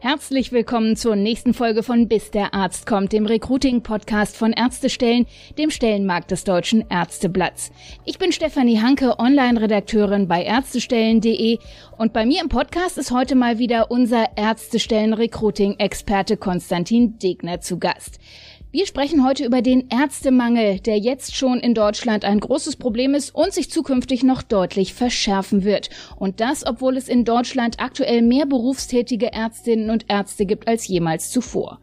Herzlich willkommen zur nächsten Folge von Bis der Arzt kommt, dem Recruiting-Podcast von Ärztestellen, dem Stellenmarkt des Deutschen Ärzteblatts. Ich bin Stefanie Hanke, Online-Redakteurin bei Ärztestellen.de und bei mir im Podcast ist heute mal wieder unser Ärztestellen-Recruiting-Experte Konstantin Degner zu Gast. Wir sprechen heute über den Ärztemangel, der jetzt schon in Deutschland ein großes Problem ist und sich zukünftig noch deutlich verschärfen wird. Und das, obwohl es in Deutschland aktuell mehr berufstätige Ärztinnen und Ärzte gibt als jemals zuvor.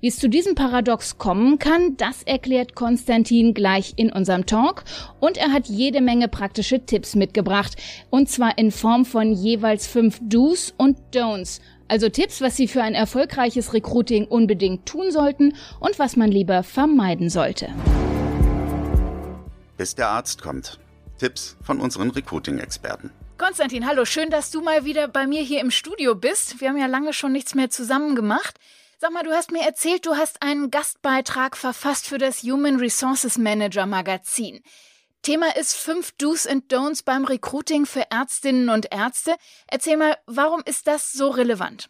Wie es zu diesem Paradox kommen kann, das erklärt Konstantin gleich in unserem Talk. Und er hat jede Menge praktische Tipps mitgebracht. Und zwar in Form von jeweils fünf Do's und Don'ts also Tipps, was Sie für ein erfolgreiches Recruiting unbedingt tun sollten und was man lieber vermeiden sollte. Bis der Arzt kommt. Tipps von unseren Recruiting-Experten. Konstantin, hallo, schön, dass du mal wieder bei mir hier im Studio bist. Wir haben ja lange schon nichts mehr zusammen gemacht. Sag mal, du hast mir erzählt, du hast einen Gastbeitrag verfasst für das Human Resources Manager Magazin. Thema ist fünf Do's and Don'ts beim Recruiting für Ärztinnen und Ärzte. Erzähl mal, warum ist das so relevant?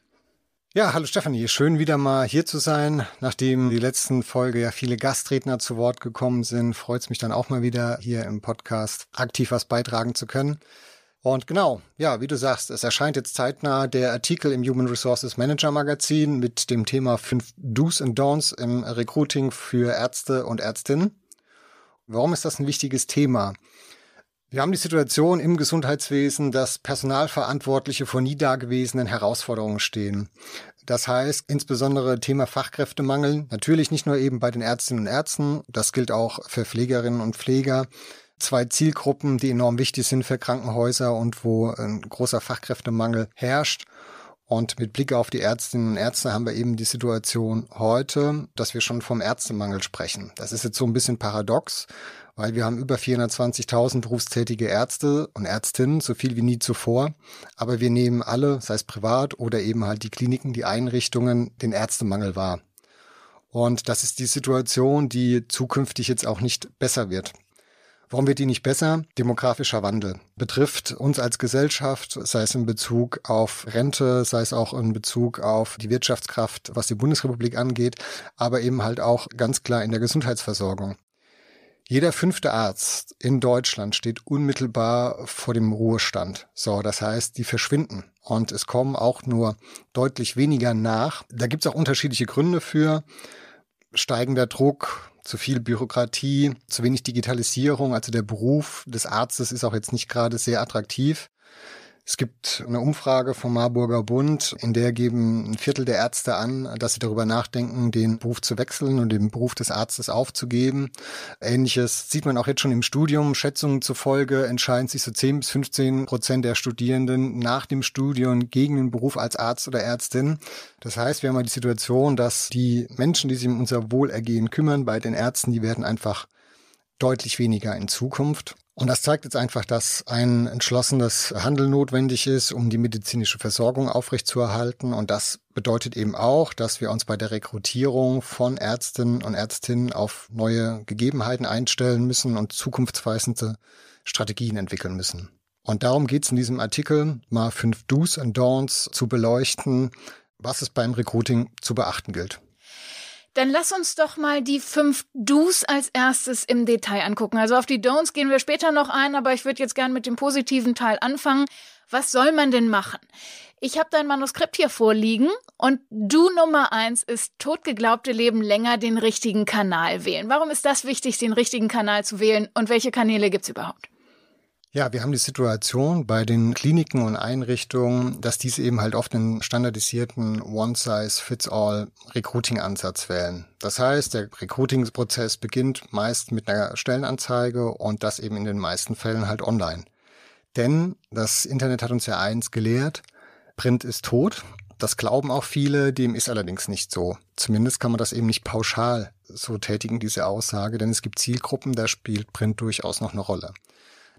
Ja, hallo Stefanie, schön wieder mal hier zu sein. Nachdem die letzten Folge ja viele Gastredner zu Wort gekommen sind, freut es mich dann auch mal wieder hier im Podcast aktiv was beitragen zu können. Und genau, ja, wie du sagst, es erscheint jetzt zeitnah der Artikel im Human Resources Manager Magazin mit dem Thema fünf Do's and Don'ts im Recruiting für Ärzte und Ärztinnen. Warum ist das ein wichtiges Thema? Wir haben die Situation im Gesundheitswesen, dass Personalverantwortliche vor nie dagewesenen Herausforderungen stehen. Das heißt, insbesondere Thema Fachkräftemangel, natürlich nicht nur eben bei den Ärztinnen und Ärzten, das gilt auch für Pflegerinnen und Pfleger. Zwei Zielgruppen, die enorm wichtig sind für Krankenhäuser und wo ein großer Fachkräftemangel herrscht. Und mit Blick auf die Ärztinnen und Ärzte haben wir eben die Situation heute, dass wir schon vom Ärztemangel sprechen. Das ist jetzt so ein bisschen paradox, weil wir haben über 420.000 berufstätige Ärzte und Ärztinnen, so viel wie nie zuvor. Aber wir nehmen alle, sei es privat oder eben halt die Kliniken, die Einrichtungen, den Ärztemangel wahr. Und das ist die Situation, die zukünftig jetzt auch nicht besser wird. Warum wird die nicht besser? Demografischer Wandel betrifft uns als Gesellschaft, sei es in Bezug auf Rente, sei es auch in Bezug auf die Wirtschaftskraft, was die Bundesrepublik angeht, aber eben halt auch ganz klar in der Gesundheitsversorgung. Jeder fünfte Arzt in Deutschland steht unmittelbar vor dem Ruhestand. So, das heißt, die verschwinden. Und es kommen auch nur deutlich weniger nach. Da gibt es auch unterschiedliche Gründe für. Steigender Druck, zu viel Bürokratie, zu wenig Digitalisierung. Also der Beruf des Arztes ist auch jetzt nicht gerade sehr attraktiv. Es gibt eine Umfrage vom Marburger Bund, in der geben ein Viertel der Ärzte an, dass sie darüber nachdenken, den Beruf zu wechseln und den Beruf des Arztes aufzugeben. Ähnliches sieht man auch jetzt schon im Studium. Schätzungen zufolge entscheiden sich so 10 bis 15 Prozent der Studierenden nach dem Studium gegen den Beruf als Arzt oder Ärztin. Das heißt, wir haben mal die Situation, dass die Menschen, die sich um unser Wohlergehen kümmern, bei den Ärzten, die werden einfach deutlich weniger in Zukunft. Und das zeigt jetzt einfach, dass ein entschlossenes Handeln notwendig ist, um die medizinische Versorgung aufrechtzuerhalten. Und das bedeutet eben auch, dass wir uns bei der Rekrutierung von Ärztinnen und Ärztinnen auf neue Gegebenheiten einstellen müssen und zukunftsweisende Strategien entwickeln müssen. Und darum geht es in diesem Artikel, mal fünf Do's und Don'ts zu beleuchten, was es beim Recruiting zu beachten gilt. Dann lass uns doch mal die fünf Do's als erstes im Detail angucken. Also auf die Don'ts gehen wir später noch ein, aber ich würde jetzt gern mit dem positiven Teil anfangen. Was soll man denn machen? Ich habe dein Manuskript hier vorliegen und Du Nummer eins ist totgeglaubte Leben länger den richtigen Kanal wählen. Warum ist das wichtig, den richtigen Kanal zu wählen und welche Kanäle gibt's überhaupt? Ja, wir haben die Situation bei den Kliniken und Einrichtungen, dass diese eben halt oft einen standardisierten One-Size-Fits-All-Recruiting-Ansatz wählen. Das heißt, der Recruiting-Prozess beginnt meist mit einer Stellenanzeige und das eben in den meisten Fällen halt online. Denn das Internet hat uns ja eins gelehrt, Print ist tot. Das glauben auch viele, dem ist allerdings nicht so. Zumindest kann man das eben nicht pauschal so tätigen, diese Aussage, denn es gibt Zielgruppen, da spielt Print durchaus noch eine Rolle.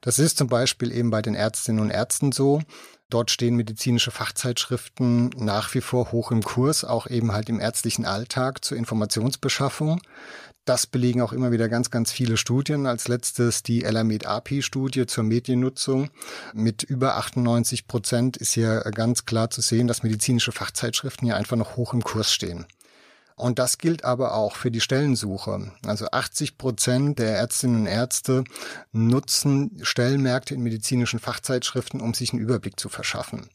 Das ist zum Beispiel eben bei den Ärztinnen und Ärzten so. Dort stehen medizinische Fachzeitschriften nach wie vor hoch im Kurs, auch eben halt im ärztlichen Alltag zur Informationsbeschaffung. Das belegen auch immer wieder ganz, ganz viele Studien. Als letztes die Elamed-API-Studie zur Mediennutzung. Mit über 98 Prozent ist hier ganz klar zu sehen, dass medizinische Fachzeitschriften hier einfach noch hoch im Kurs stehen. Und das gilt aber auch für die Stellensuche. Also 80 Prozent der Ärztinnen und Ärzte nutzen Stellenmärkte in medizinischen Fachzeitschriften, um sich einen Überblick zu verschaffen.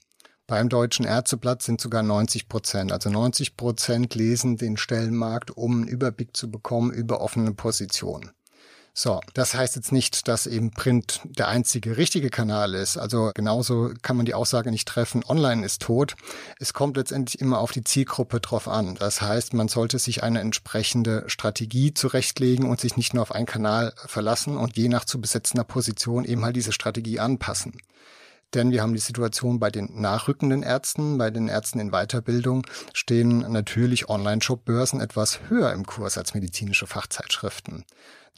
Beim Deutschen Ärzteblatt sind sogar 90 Prozent. Also 90 Prozent lesen den Stellenmarkt, um einen Überblick zu bekommen über offene Positionen. So, das heißt jetzt nicht, dass eben Print der einzige richtige Kanal ist. Also genauso kann man die Aussage nicht treffen, online ist tot. Es kommt letztendlich immer auf die Zielgruppe drauf an. Das heißt, man sollte sich eine entsprechende Strategie zurechtlegen und sich nicht nur auf einen Kanal verlassen und je nach zu besetzender Position eben halt diese Strategie anpassen. Denn wir haben die Situation bei den nachrückenden Ärzten, bei den Ärzten in Weiterbildung stehen natürlich Online-Shop-Börsen etwas höher im Kurs als medizinische Fachzeitschriften.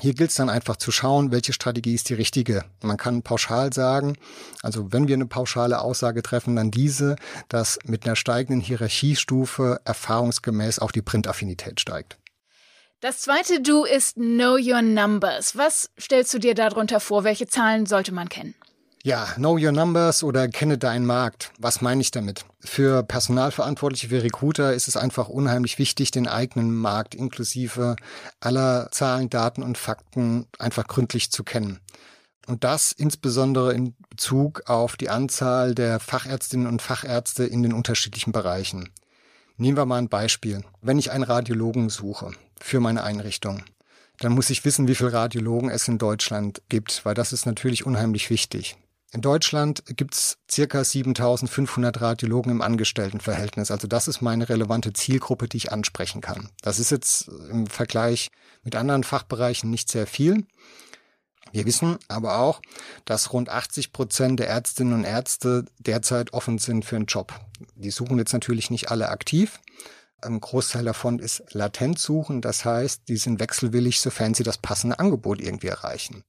Hier gilt es dann einfach zu schauen, welche Strategie ist die richtige. Man kann pauschal sagen, also wenn wir eine pauschale Aussage treffen, dann diese, dass mit einer steigenden Hierarchiestufe erfahrungsgemäß auch die Printaffinität steigt. Das zweite Du ist Know Your Numbers. Was stellst du dir darunter vor? Welche Zahlen sollte man kennen? Ja, know your numbers oder kenne deinen Markt. Was meine ich damit? Für Personalverantwortliche, für Recruiter ist es einfach unheimlich wichtig, den eigenen Markt inklusive aller Zahlen, Daten und Fakten einfach gründlich zu kennen. Und das insbesondere in Bezug auf die Anzahl der Fachärztinnen und Fachärzte in den unterschiedlichen Bereichen. Nehmen wir mal ein Beispiel. Wenn ich einen Radiologen suche für meine Einrichtung, dann muss ich wissen, wie viele Radiologen es in Deutschland gibt, weil das ist natürlich unheimlich wichtig. In Deutschland gibt es circa 7500 Radiologen im Angestelltenverhältnis. Also das ist meine relevante Zielgruppe, die ich ansprechen kann. Das ist jetzt im Vergleich mit anderen Fachbereichen nicht sehr viel. Wir wissen aber auch, dass rund 80 Prozent der Ärztinnen und Ärzte derzeit offen sind für einen Job. Die suchen jetzt natürlich nicht alle aktiv. Ein Großteil davon ist latent suchen. Das heißt, die sind wechselwillig, sofern sie das passende Angebot irgendwie erreichen.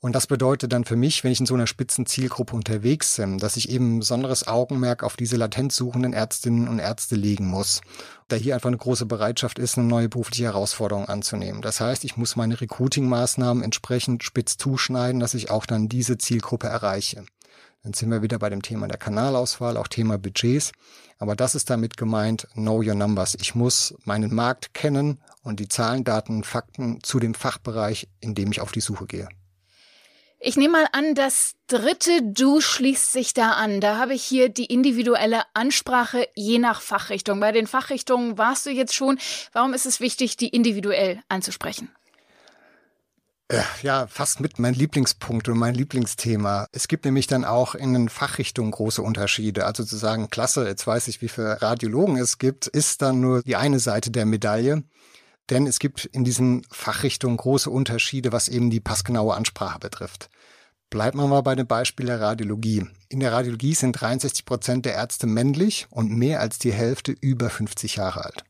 Und das bedeutet dann für mich, wenn ich in so einer spitzen Zielgruppe unterwegs bin, dass ich eben ein besonderes Augenmerk auf diese latent suchenden Ärztinnen und Ärzte legen muss. Da hier einfach eine große Bereitschaft ist, eine neue berufliche Herausforderung anzunehmen. Das heißt, ich muss meine Recruiting-Maßnahmen entsprechend spitz zuschneiden, dass ich auch dann diese Zielgruppe erreiche. Dann sind wir wieder bei dem Thema der Kanalauswahl, auch Thema Budgets. Aber das ist damit gemeint, know your numbers. Ich muss meinen Markt kennen und die Zahlen, Daten, Fakten zu dem Fachbereich, in dem ich auf die Suche gehe. Ich nehme mal an, das dritte Du schließt sich da an. Da habe ich hier die individuelle Ansprache je nach Fachrichtung. Bei den Fachrichtungen warst du jetzt schon. Warum ist es wichtig, die individuell anzusprechen? Äh, ja, fast mit mein Lieblingspunkt und mein Lieblingsthema. Es gibt nämlich dann auch in den Fachrichtungen große Unterschiede. Also zu sagen, klasse, jetzt weiß ich, wie viele Radiologen es gibt, ist dann nur die eine Seite der Medaille. Denn es gibt in diesen Fachrichtungen große Unterschiede, was eben die passgenaue Ansprache betrifft. Bleiben wir mal bei dem Beispiel der Radiologie. In der Radiologie sind 63 Prozent der Ärzte männlich und mehr als die Hälfte über 50 Jahre alt.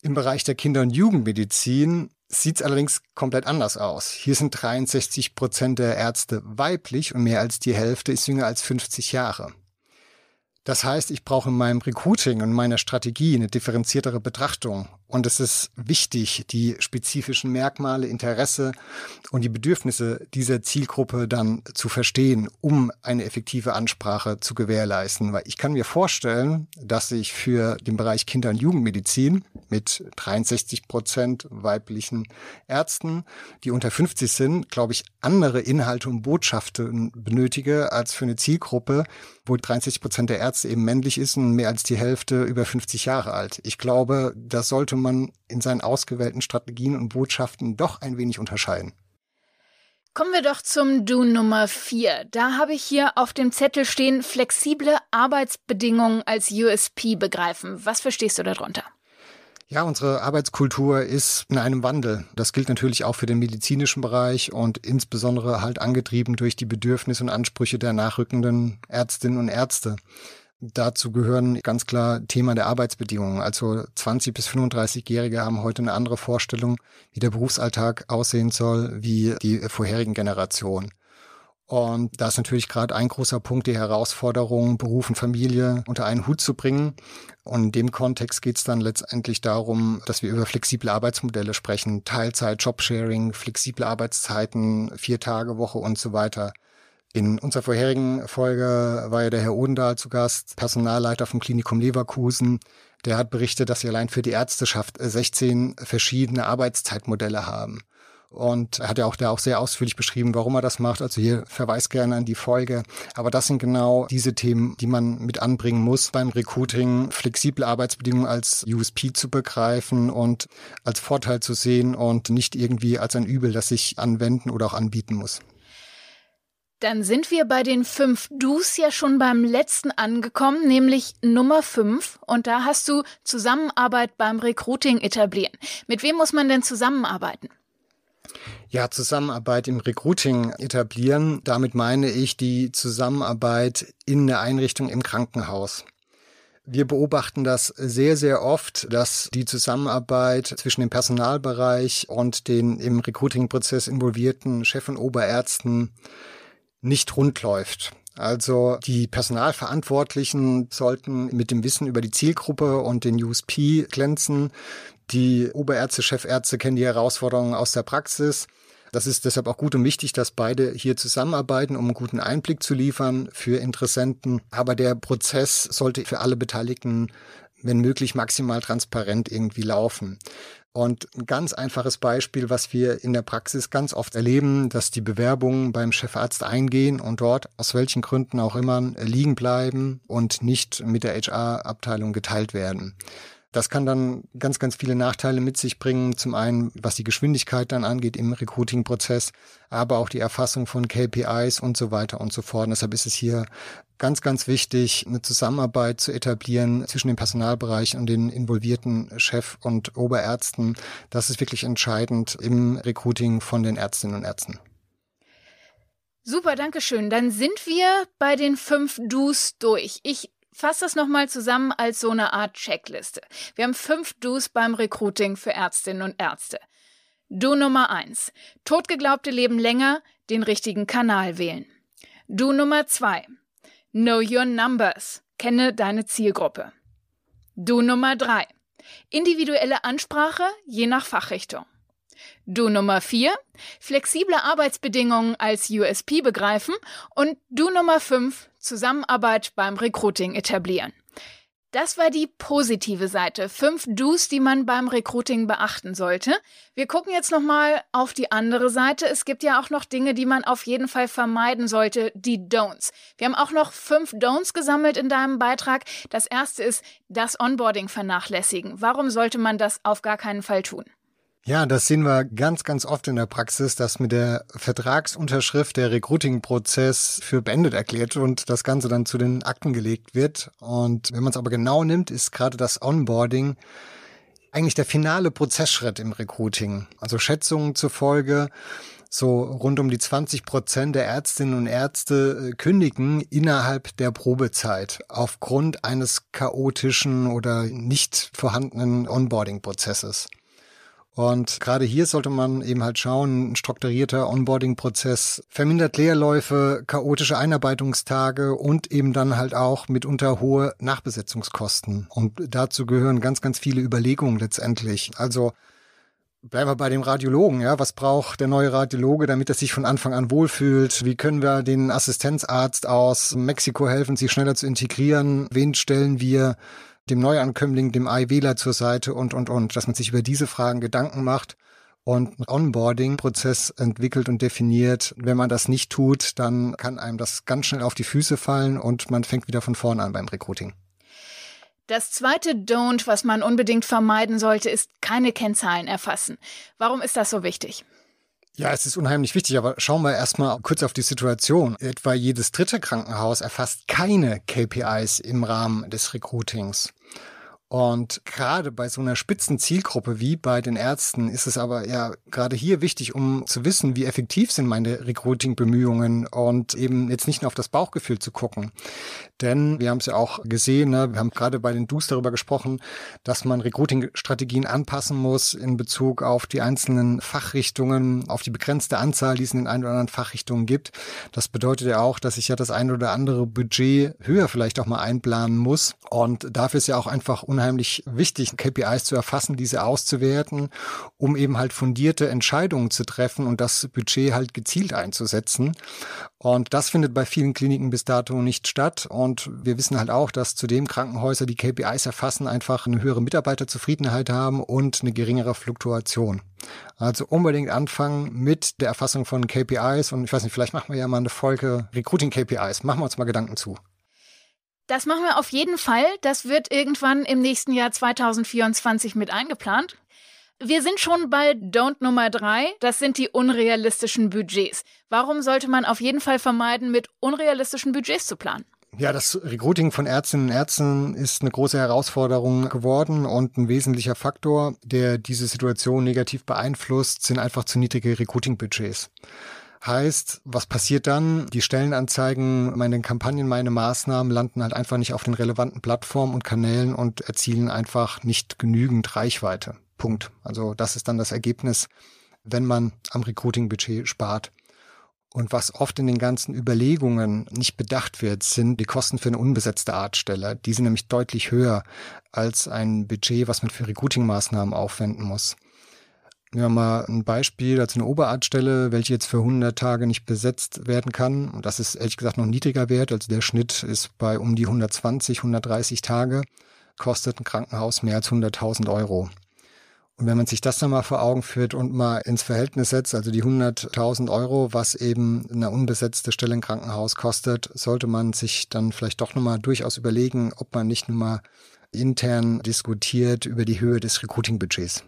Im Bereich der Kinder- und Jugendmedizin sieht es allerdings komplett anders aus. Hier sind 63 Prozent der Ärzte weiblich und mehr als die Hälfte ist jünger als 50 Jahre. Das heißt, ich brauche in meinem Recruiting und meiner Strategie eine differenziertere Betrachtung. Und es ist wichtig, die spezifischen Merkmale, Interesse und die Bedürfnisse dieser Zielgruppe dann zu verstehen, um eine effektive Ansprache zu gewährleisten. Weil ich kann mir vorstellen, dass ich für den Bereich Kinder- und Jugendmedizin mit 63 Prozent weiblichen Ärzten, die unter 50 sind, glaube ich, andere Inhalte und Botschaften benötige als für eine Zielgruppe, wo 63 Prozent der Ärzte eben männlich ist und mehr als die Hälfte über 50 Jahre alt. Ich glaube, das sollte man in seinen ausgewählten Strategien und Botschaften doch ein wenig unterscheiden. Kommen wir doch zum Du Nummer 4. Da habe ich hier auf dem Zettel stehen, flexible Arbeitsbedingungen als USP begreifen. Was verstehst du darunter? Ja, unsere Arbeitskultur ist in einem Wandel. Das gilt natürlich auch für den medizinischen Bereich und insbesondere halt angetrieben durch die Bedürfnisse und Ansprüche der nachrückenden Ärztinnen und Ärzte. Dazu gehören ganz klar Thema der Arbeitsbedingungen. Also 20 bis 35-Jährige haben heute eine andere Vorstellung, wie der Berufsalltag aussehen soll, wie die vorherigen Generationen. Und da ist natürlich gerade ein großer Punkt die Herausforderung, Beruf und Familie unter einen Hut zu bringen. Und in dem Kontext geht es dann letztendlich darum, dass wir über flexible Arbeitsmodelle sprechen, Teilzeit, Jobsharing, flexible Arbeitszeiten, vier Tage Woche und so weiter. In unserer vorherigen Folge war ja der Herr Odendahl zu Gast, Personalleiter vom Klinikum Leverkusen. Der hat berichtet, dass sie allein für die Ärzteschaft 16 verschiedene Arbeitszeitmodelle haben. Und er hat ja auch da auch sehr ausführlich beschrieben, warum er das macht. Also hier verweist gerne an die Folge. Aber das sind genau diese Themen, die man mit anbringen muss beim Recruiting, flexible Arbeitsbedingungen als USP zu begreifen und als Vorteil zu sehen und nicht irgendwie als ein Übel, das sich anwenden oder auch anbieten muss. Dann sind wir bei den fünf Do's ja schon beim letzten angekommen, nämlich Nummer fünf. Und da hast du Zusammenarbeit beim Recruiting etablieren. Mit wem muss man denn zusammenarbeiten? Ja, Zusammenarbeit im Recruiting etablieren. Damit meine ich die Zusammenarbeit in der Einrichtung im Krankenhaus. Wir beobachten das sehr, sehr oft, dass die Zusammenarbeit zwischen dem Personalbereich und den im Recruiting-Prozess involvierten Chef- und Oberärzten nicht rund läuft. Also die Personalverantwortlichen sollten mit dem Wissen über die Zielgruppe und den USP glänzen. Die Oberärzte, Chefärzte kennen die Herausforderungen aus der Praxis. Das ist deshalb auch gut und wichtig, dass beide hier zusammenarbeiten, um einen guten Einblick zu liefern für Interessenten. Aber der Prozess sollte für alle Beteiligten, wenn möglich, maximal transparent irgendwie laufen. Und ein ganz einfaches Beispiel, was wir in der Praxis ganz oft erleben, dass die Bewerbungen beim Chefarzt eingehen und dort aus welchen Gründen auch immer liegen bleiben und nicht mit der HR-Abteilung geteilt werden. Das kann dann ganz, ganz viele Nachteile mit sich bringen. Zum einen, was die Geschwindigkeit dann angeht im Recruiting-Prozess, aber auch die Erfassung von KPIs und so weiter und so fort. Und deshalb ist es hier ganz, ganz wichtig, eine Zusammenarbeit zu etablieren zwischen dem Personalbereich und den involvierten Chef- und Oberärzten. Das ist wirklich entscheidend im Recruiting von den Ärztinnen und Ärzten. Super, danke schön. Dann sind wir bei den fünf Do's durch. Ich Fass das nochmal zusammen als so eine Art Checkliste. Wir haben fünf Do's beim Recruiting für Ärztinnen und Ärzte. Do Nummer eins: Totgeglaubte leben länger, den richtigen Kanal wählen. Do Nummer zwei: Know your numbers. Kenne deine Zielgruppe. Do Nummer drei: Individuelle Ansprache je nach Fachrichtung. Do Nummer vier: Flexible Arbeitsbedingungen als USP begreifen. Und Do Nummer fünf: Zusammenarbeit beim Recruiting etablieren. Das war die positive Seite. Fünf Do's, die man beim Recruiting beachten sollte. Wir gucken jetzt nochmal auf die andere Seite. Es gibt ja auch noch Dinge, die man auf jeden Fall vermeiden sollte, die Don'ts. Wir haben auch noch fünf Don'ts gesammelt in deinem Beitrag. Das erste ist das Onboarding vernachlässigen. Warum sollte man das auf gar keinen Fall tun? Ja, das sehen wir ganz, ganz oft in der Praxis, dass mit der Vertragsunterschrift der Recruiting-Prozess für beendet erklärt und das Ganze dann zu den Akten gelegt wird. Und wenn man es aber genau nimmt, ist gerade das Onboarding eigentlich der finale Prozessschritt im Recruiting. Also Schätzungen zufolge so rund um die 20 Prozent der Ärztinnen und Ärzte äh, kündigen innerhalb der Probezeit aufgrund eines chaotischen oder nicht vorhandenen Onboarding-Prozesses. Und gerade hier sollte man eben halt schauen, ein strukturierter Onboarding-Prozess vermindert Leerläufe, chaotische Einarbeitungstage und eben dann halt auch mitunter hohe Nachbesetzungskosten. Und dazu gehören ganz, ganz viele Überlegungen letztendlich. Also Bleiben wir bei dem Radiologen, ja. Was braucht der neue Radiologe, damit er sich von Anfang an wohlfühlt? Wie können wir den Assistenzarzt aus Mexiko helfen, sich schneller zu integrieren? Wen stellen wir dem Neuankömmling, dem IWler zur Seite und, und, und, dass man sich über diese Fragen Gedanken macht und einen Onboarding-Prozess entwickelt und definiert. Wenn man das nicht tut, dann kann einem das ganz schnell auf die Füße fallen und man fängt wieder von vorne an beim Recruiting. Das zweite Don't, was man unbedingt vermeiden sollte, ist keine Kennzahlen erfassen. Warum ist das so wichtig? Ja, es ist unheimlich wichtig, aber schauen wir erstmal kurz auf die Situation. Etwa jedes dritte Krankenhaus erfasst keine KPIs im Rahmen des Recruitings. Und gerade bei so einer spitzen Zielgruppe wie bei den Ärzten ist es aber ja gerade hier wichtig, um zu wissen, wie effektiv sind meine Recruiting-Bemühungen und eben jetzt nicht nur auf das Bauchgefühl zu gucken. Denn wir haben es ja auch gesehen, ne, wir haben gerade bei den Do's darüber gesprochen, dass man Recruiting-Strategien anpassen muss in Bezug auf die einzelnen Fachrichtungen, auf die begrenzte Anzahl, die es in den ein oder anderen Fachrichtungen gibt. Das bedeutet ja auch, dass ich ja das ein oder andere Budget höher vielleicht auch mal einplanen muss. Und dafür ist ja auch einfach unheimlich wichtig, KPIs zu erfassen, diese auszuwerten, um eben halt fundierte Entscheidungen zu treffen und das Budget halt gezielt einzusetzen. Und das findet bei vielen Kliniken bis dato nicht statt. Und wir wissen halt auch, dass zudem Krankenhäuser, die KPIs erfassen, einfach eine höhere Mitarbeiterzufriedenheit haben und eine geringere Fluktuation. Also unbedingt anfangen mit der Erfassung von KPIs. Und ich weiß nicht, vielleicht machen wir ja mal eine Folge Recruiting KPIs. Machen wir uns mal Gedanken zu. Das machen wir auf jeden Fall. Das wird irgendwann im nächsten Jahr 2024 mit eingeplant. Wir sind schon bei Don't Nummer drei. Das sind die unrealistischen Budgets. Warum sollte man auf jeden Fall vermeiden, mit unrealistischen Budgets zu planen? Ja, das Recruiting von Ärztinnen und Ärzten ist eine große Herausforderung geworden und ein wesentlicher Faktor, der diese Situation negativ beeinflusst, sind einfach zu niedrige Recruiting-Budgets. Heißt, was passiert dann? Die Stellenanzeigen, meine Kampagnen, meine Maßnahmen landen halt einfach nicht auf den relevanten Plattformen und Kanälen und erzielen einfach nicht genügend Reichweite. Punkt. Also das ist dann das Ergebnis, wenn man am Recruiting-Budget spart. Und was oft in den ganzen Überlegungen nicht bedacht wird, sind die Kosten für eine unbesetzte Artstelle. Die sind nämlich deutlich höher als ein Budget, was man für Recruiting-Maßnahmen aufwenden muss. Wir haben mal ein Beispiel, also eine Oberartstelle, welche jetzt für 100 Tage nicht besetzt werden kann. Und das ist ehrlich gesagt noch ein niedriger Wert. Also der Schnitt ist bei um die 120, 130 Tage. Kostet ein Krankenhaus mehr als 100.000 Euro. Und wenn man sich das dann mal vor Augen führt und mal ins Verhältnis setzt, also die 100.000 Euro, was eben eine unbesetzte Stelle im Krankenhaus kostet, sollte man sich dann vielleicht doch nochmal durchaus überlegen, ob man nicht nur mal intern diskutiert über die Höhe des Recruiting-Budgets.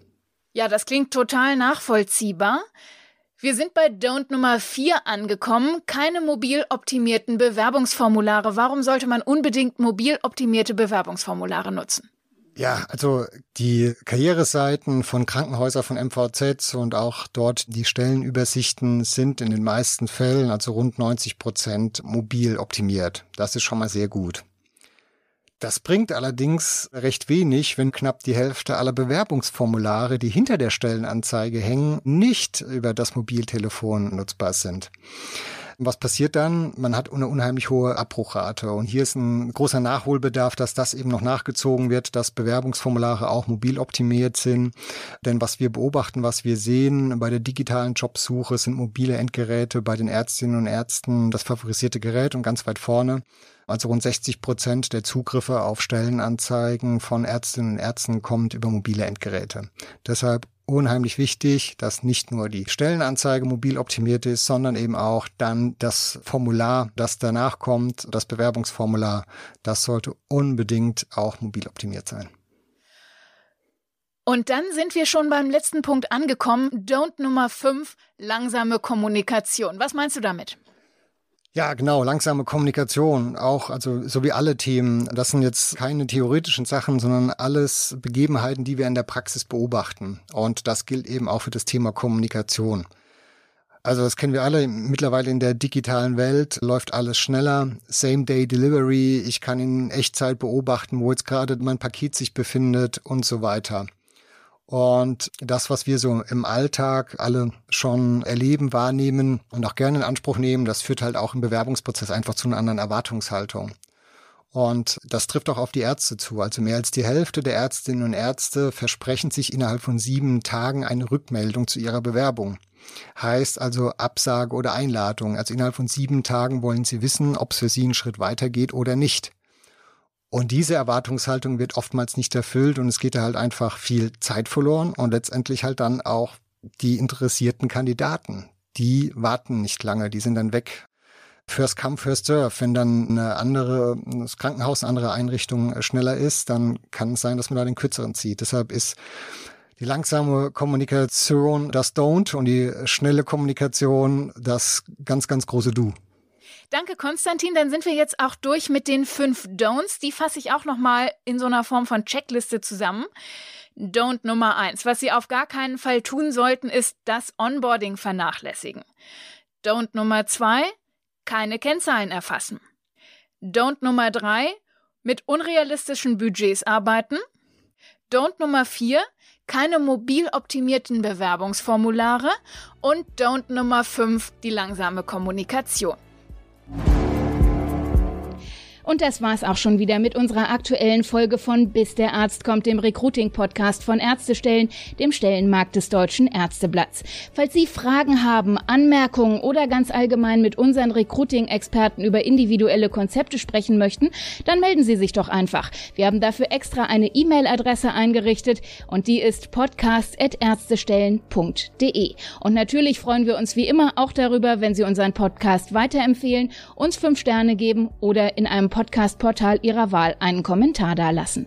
Ja, das klingt total nachvollziehbar. Wir sind bei Don't Nummer 4 angekommen. Keine mobil optimierten Bewerbungsformulare. Warum sollte man unbedingt mobil optimierte Bewerbungsformulare nutzen? Ja, also die Karriereseiten von Krankenhäusern von MVZ und auch dort die Stellenübersichten sind in den meisten Fällen, also rund 90 Prozent, mobil optimiert. Das ist schon mal sehr gut. Das bringt allerdings recht wenig, wenn knapp die Hälfte aller Bewerbungsformulare, die hinter der Stellenanzeige hängen, nicht über das Mobiltelefon nutzbar sind. Was passiert dann? Man hat eine unheimlich hohe Abbruchrate. Und hier ist ein großer Nachholbedarf, dass das eben noch nachgezogen wird, dass Bewerbungsformulare auch mobil optimiert sind. Denn was wir beobachten, was wir sehen bei der digitalen Jobsuche, sind mobile Endgeräte bei den Ärztinnen und Ärzten das favorisierte Gerät und ganz weit vorne. Also rund 60 Prozent der Zugriffe auf Stellenanzeigen von Ärztinnen und Ärzten kommt über mobile Endgeräte. Deshalb unheimlich wichtig, dass nicht nur die Stellenanzeige mobil optimiert ist, sondern eben auch dann das Formular, das danach kommt, das Bewerbungsformular, das sollte unbedingt auch mobil optimiert sein. Und dann sind wir schon beim letzten Punkt angekommen. Don't Nummer 5, langsame Kommunikation. Was meinst du damit? Ja, genau, langsame Kommunikation auch, also so wie alle Themen. Das sind jetzt keine theoretischen Sachen, sondern alles Begebenheiten, die wir in der Praxis beobachten. Und das gilt eben auch für das Thema Kommunikation. Also das kennen wir alle. Mittlerweile in der digitalen Welt läuft alles schneller. Same-Day-Delivery. Ich kann in Echtzeit beobachten, wo jetzt gerade mein Paket sich befindet und so weiter. Und das, was wir so im Alltag alle schon erleben, wahrnehmen und auch gerne in Anspruch nehmen, das führt halt auch im Bewerbungsprozess einfach zu einer anderen Erwartungshaltung. Und das trifft auch auf die Ärzte zu. Also mehr als die Hälfte der Ärztinnen und Ärzte versprechen sich innerhalb von sieben Tagen eine Rückmeldung zu ihrer Bewerbung. Heißt also Absage oder Einladung. Also innerhalb von sieben Tagen wollen sie wissen, ob es für sie einen Schritt weitergeht oder nicht. Und diese Erwartungshaltung wird oftmals nicht erfüllt und es geht da halt einfach viel Zeit verloren und letztendlich halt dann auch die interessierten Kandidaten. Die warten nicht lange, die sind dann weg. First come, first serve. Wenn dann eine andere, das Krankenhaus, eine andere Einrichtung schneller ist, dann kann es sein, dass man da den kürzeren zieht. Deshalb ist die langsame Kommunikation das Don't und die schnelle Kommunikation das ganz, ganz große Du. Danke, Konstantin. Dann sind wir jetzt auch durch mit den fünf Don'ts. Die fasse ich auch nochmal in so einer Form von Checkliste zusammen. Don't Nummer eins. Was Sie auf gar keinen Fall tun sollten, ist das Onboarding vernachlässigen. Don't Nummer zwei. Keine Kennzahlen erfassen. Don't Nummer drei, mit unrealistischen Budgets arbeiten. Don't Nummer vier, keine mobil optimierten Bewerbungsformulare. Und Don't Nummer fünf, die langsame Kommunikation. you Und das war's auch schon wieder mit unserer aktuellen Folge von Bis der Arzt kommt, dem Recruiting-Podcast von Ärztestellen, dem Stellenmarkt des Deutschen Ärzteblatts. Falls Sie Fragen haben, Anmerkungen oder ganz allgemein mit unseren Recruiting-Experten über individuelle Konzepte sprechen möchten, dann melden Sie sich doch einfach. Wir haben dafür extra eine E-Mail-Adresse eingerichtet und die ist podcast.ärztestellen.de. Und natürlich freuen wir uns wie immer auch darüber, wenn Sie unseren Podcast weiterempfehlen, uns fünf Sterne geben oder in einem Podcast-Portal Ihrer Wahl einen Kommentar dalassen.